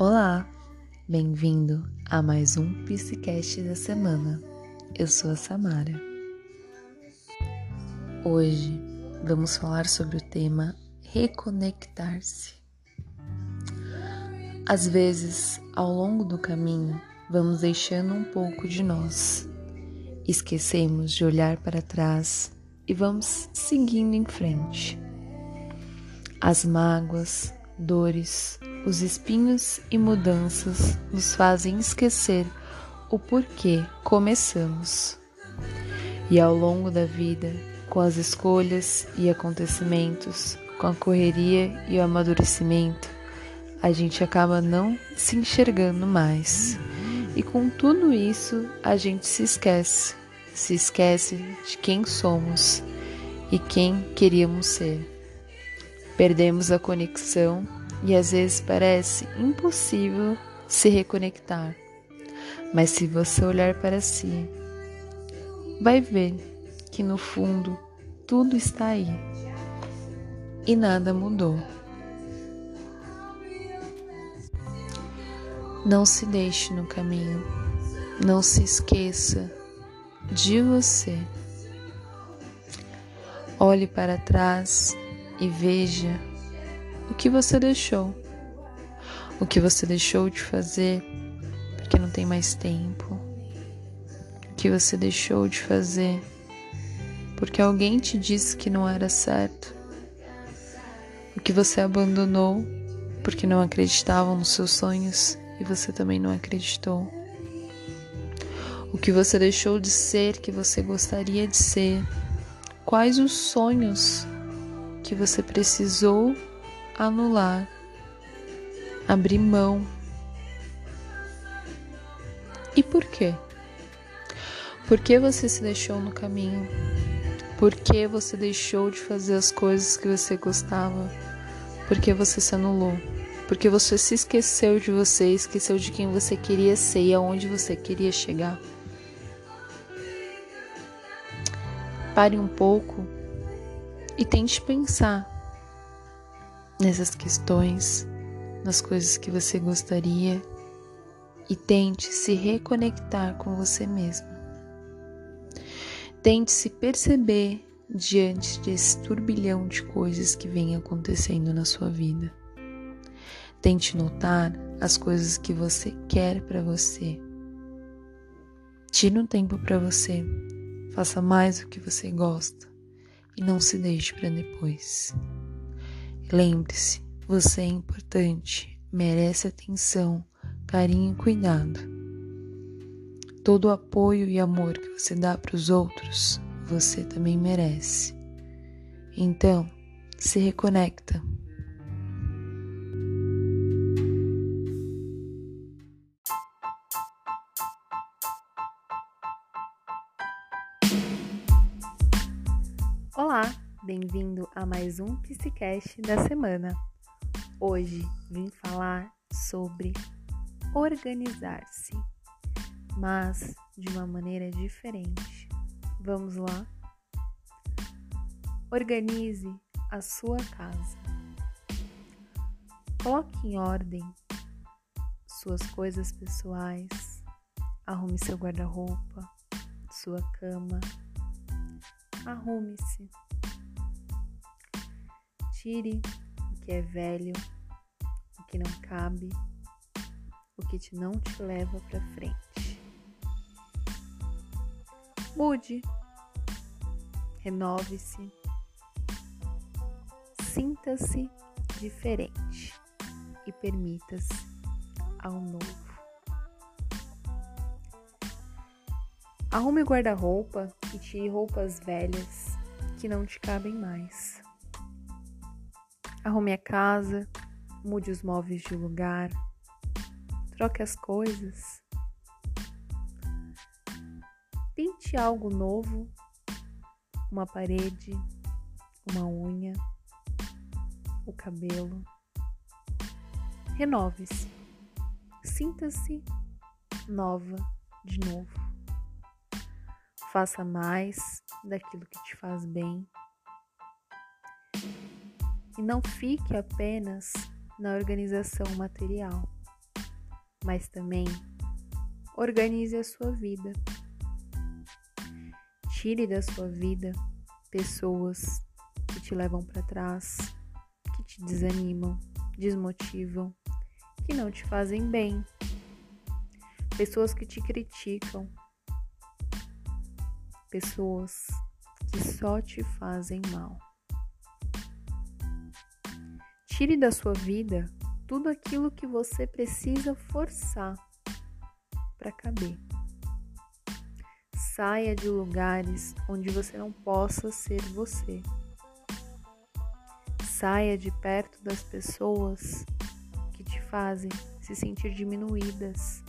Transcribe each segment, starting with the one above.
Olá, bem-vindo a mais um Psicast da semana. Eu sou a Samara. Hoje vamos falar sobre o tema reconectar-se. Às vezes, ao longo do caminho, vamos deixando um pouco de nós. Esquecemos de olhar para trás e vamos seguindo em frente. As mágoas, dores, os espinhos e mudanças nos fazem esquecer o porquê começamos. E ao longo da vida, com as escolhas e acontecimentos, com a correria e o amadurecimento, a gente acaba não se enxergando mais. E com tudo isso, a gente se esquece se esquece de quem somos e quem queríamos ser. Perdemos a conexão e às vezes parece impossível se reconectar. Mas se você olhar para si, vai ver que no fundo tudo está aí e nada mudou. Não se deixe no caminho, não se esqueça de você. Olhe para trás e veja o que você deixou, o que você deixou de fazer porque não tem mais tempo, o que você deixou de fazer porque alguém te disse que não era certo, o que você abandonou porque não acreditavam nos seus sonhos e você também não acreditou. O que você deixou de ser que você gostaria de ser, quais os sonhos que você precisou anular, abrir mão. E por quê? Por que você se deixou no caminho? Por que você deixou de fazer as coisas que você gostava? Por que você se anulou? Porque você se esqueceu de você, esqueceu de quem você queria ser e aonde você queria chegar. Pare um pouco e tente pensar nessas questões, nas coisas que você gostaria e tente se reconectar com você mesmo. Tente se perceber diante desse turbilhão de coisas que vem acontecendo na sua vida. Tente notar as coisas que você quer para você. Tire um tempo para você Faça mais o que você gosta e não se deixe para depois. Lembre-se, você é importante, merece atenção, carinho e cuidado. Todo o apoio e amor que você dá para os outros, você também merece. Então, se reconecta bem-vindo a mais um Psicast da semana. Hoje vim falar sobre organizar-se, mas de uma maneira diferente. Vamos lá? Organize a sua casa. Coloque em ordem suas coisas pessoais, arrume seu guarda-roupa, sua cama, arrume-se. Tire o que é velho, o que não cabe, o que te não te leva para frente. Mude, renove-se, sinta-se diferente e permita-se ao novo. Arrume o guarda-roupa e tire roupas velhas que não te cabem mais. Arrume a casa, mude os móveis de lugar, troque as coisas. Pinte algo novo, uma parede, uma unha, o cabelo. Renove-se. Sinta-se nova de novo. Faça mais daquilo que te faz bem. E não fique apenas na organização material. mas também organize a sua vida. Tire da sua vida pessoas que te levam para trás, que te desanimam, desmotivam, que não te fazem bem, pessoas que te criticam, pessoas que só te fazem mal. Tire da sua vida tudo aquilo que você precisa forçar para caber. Saia de lugares onde você não possa ser você. Saia de perto das pessoas que te fazem se sentir diminuídas,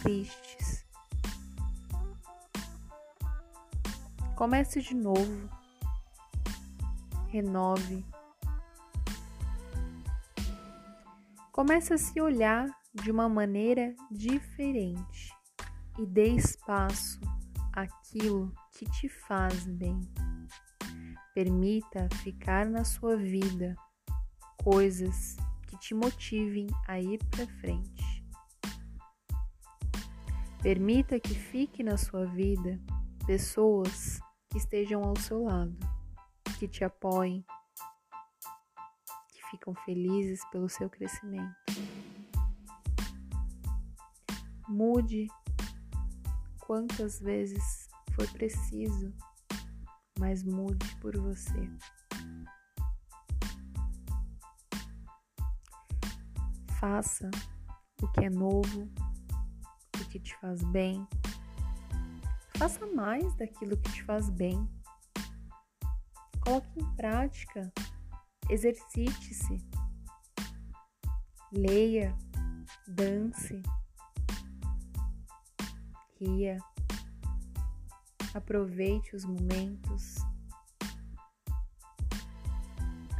tristes. Comece de novo. Renove. Comece a se olhar de uma maneira diferente e dê espaço àquilo que te faz bem. Permita ficar na sua vida coisas que te motivem a ir para frente. Permita que fique na sua vida pessoas que estejam ao seu lado, que te apoiem, ficam felizes pelo seu crescimento. Mude quantas vezes for preciso, mas mude por você. Faça o que é novo, o que te faz bem. Faça mais daquilo que te faz bem. Coloque em prática. Exercite-se. Leia, dance. Ria, aproveite os momentos,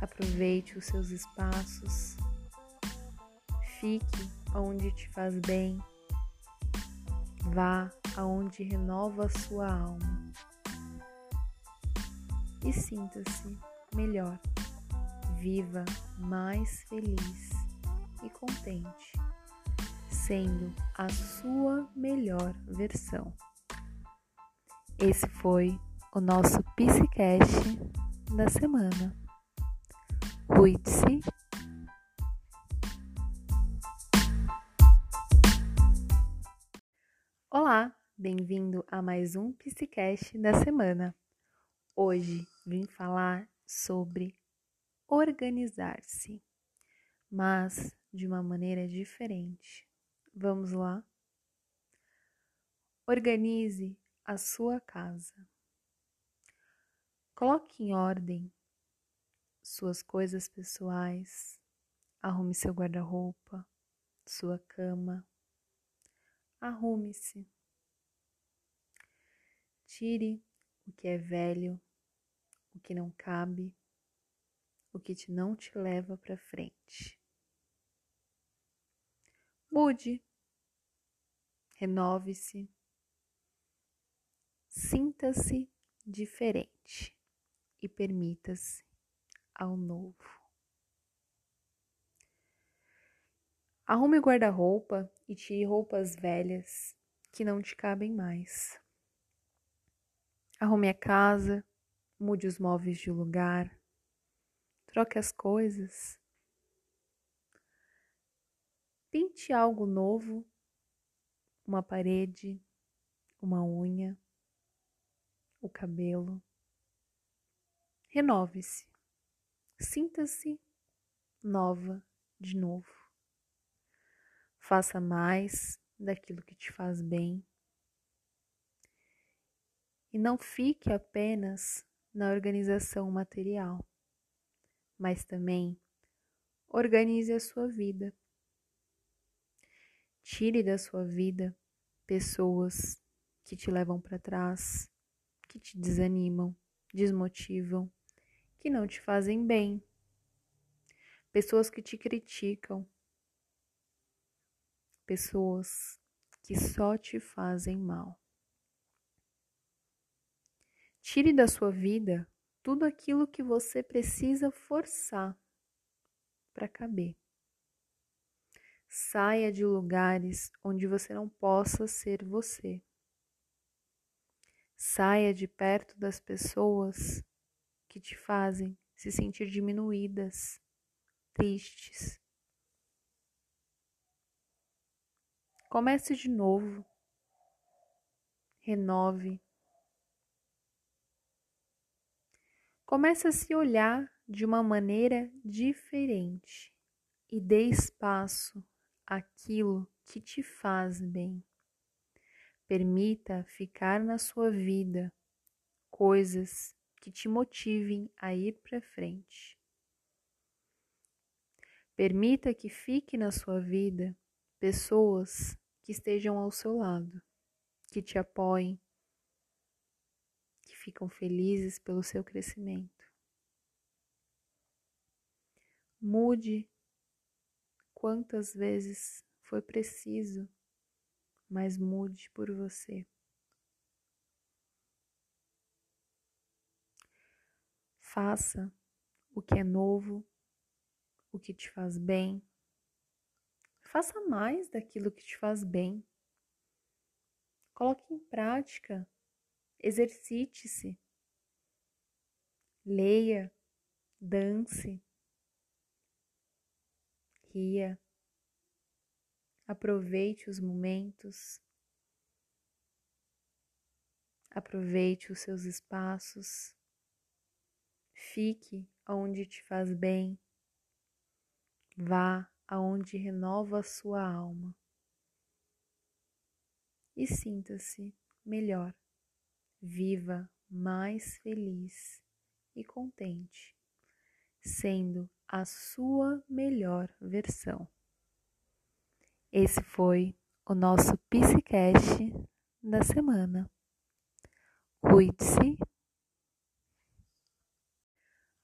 aproveite os seus espaços, fique onde te faz bem, vá aonde renova a sua alma. E sinta-se melhor, viva mais feliz e contente sendo a sua melhor versão. Esse foi o nosso Psicast da semana. Cuide-se. Olá, bem-vindo a mais um Psicast da semana. Hoje vim falar sobre organizar-se, mas de uma maneira diferente. Vamos lá? Organize a sua casa. Coloque em ordem suas coisas pessoais, arrume seu guarda-roupa, sua cama. Arrume-se. Tire o que é velho, o que não cabe, o que te não te leva para frente. Mude, renove-se, sinta-se diferente e permita-se ao novo. Arrume o guarda-roupa e tire roupas velhas que não te cabem mais. Arrume a casa, mude os móveis de lugar, troque as coisas Pinte algo novo, uma parede, uma unha, o cabelo. Renove-se. Sinta-se nova de novo. Faça mais daquilo que te faz bem. E não fique apenas na organização material, mas também organize a sua vida Tire da sua vida pessoas que te levam para trás, que te desanimam, desmotivam, que não te fazem bem. Pessoas que te criticam. Pessoas que só te fazem mal. Tire da sua vida tudo aquilo que você precisa forçar para caber. Saia de lugares onde você não possa ser você. Saia de perto das pessoas que te fazem se sentir diminuídas, tristes. Comece de novo. Renove. Comece a se olhar de uma maneira diferente e dê espaço àquilo que te faz bem. Permita ficar na sua vida coisas que te motivem a ir para frente. Permita que fique na sua vida pessoas que estejam ao seu lado, que te apoiem, ficam felizes pelo seu crescimento. Mude quantas vezes foi preciso, mas mude por você. Faça o que é novo, o que te faz bem. Faça mais daquilo que te faz bem. Coloque em prática Exercite-se. Leia, dance, ria, aproveite os momentos, aproveite os seus espaços, fique aonde te faz bem, vá aonde renova a sua alma. E sinta-se melhor viva mais feliz e contente, sendo a sua melhor versão. Esse foi o nosso Psicast da semana. Cuide-se.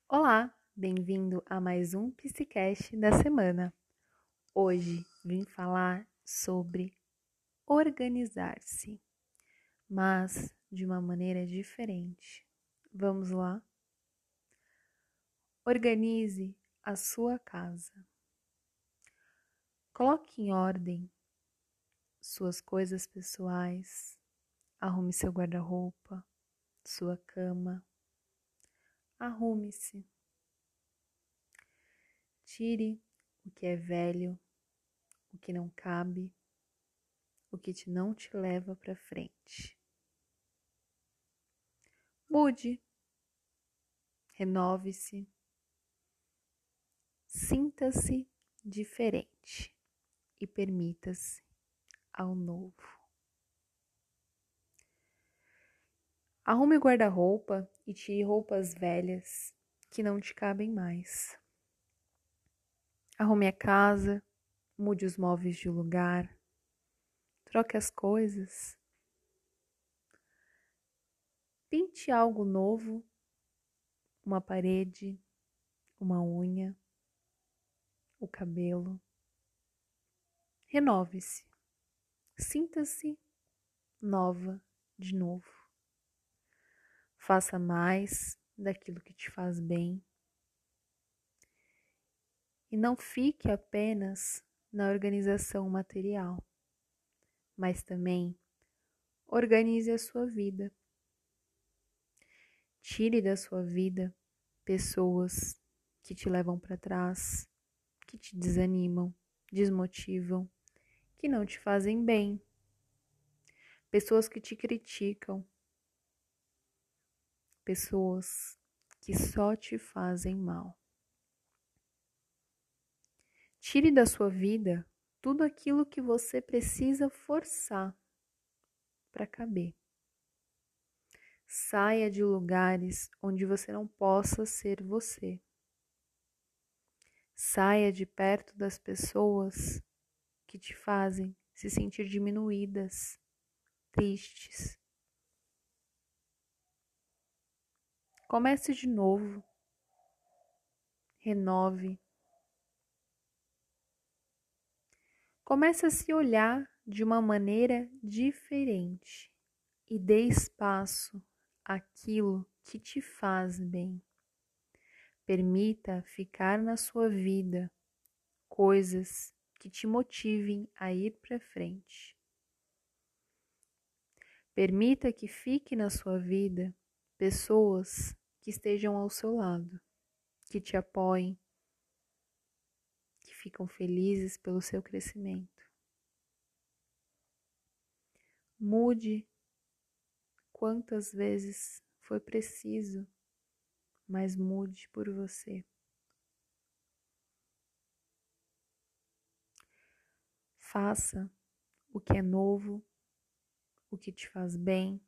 Olá, bem-vindo a mais um Psicast da semana. Hoje vim falar sobre organizar-se, mas de uma maneira diferente. Vamos lá? Organize a sua casa. Coloque em ordem suas coisas pessoais, arrume seu guarda-roupa, sua cama. Arrume-se. Tire o que é velho, o que não cabe, o que não te leva para frente. Mude, renove-se, sinta-se diferente e permita-se ao novo. Arrume o guarda-roupa e tire roupas velhas que não te cabem mais. Arrume a casa, mude os móveis de lugar, troque as coisas Pinte algo novo, uma parede, uma unha, o cabelo. Renove-se. Sinta-se nova de novo. Faça mais daquilo que te faz bem. E não fique apenas na organização material, mas também organize a sua vida Tire da sua vida pessoas que te levam para trás, que te desanimam, desmotivam, que não te fazem bem. Pessoas que te criticam. Pessoas que só te fazem mal. Tire da sua vida tudo aquilo que você precisa forçar para caber. Saia de lugares onde você não possa ser você. Saia de perto das pessoas que te fazem se sentir diminuídas, tristes. Comece de novo. Renove. Comece a se olhar de uma maneira diferente e dê espaço aquilo que te faz bem. Permita ficar na sua vida coisas que te motivem a ir para frente. Permita que fique na sua vida pessoas que estejam ao seu lado, que te apoiem, que ficam felizes pelo seu crescimento. Mude quantas vezes foi preciso, mas mude por você. Faça o que é novo, o que te faz bem.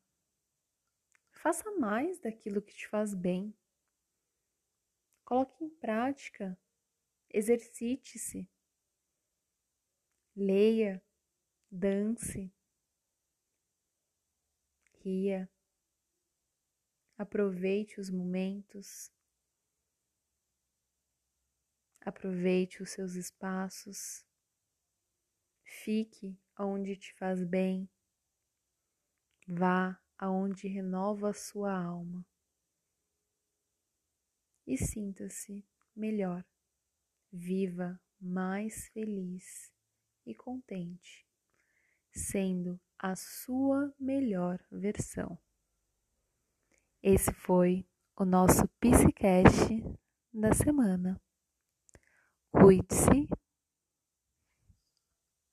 Faça mais daquilo que te faz bem. Coloque em prática. Exercite-se. Leia, dance, ria. Aproveite os momentos. Aproveite os seus espaços. Fique onde te faz bem. Vá aonde renova a sua alma. E sinta-se melhor. Viva mais feliz e contente, sendo a sua melhor versão. Esse foi o nosso Psicast da semana. Cuide-se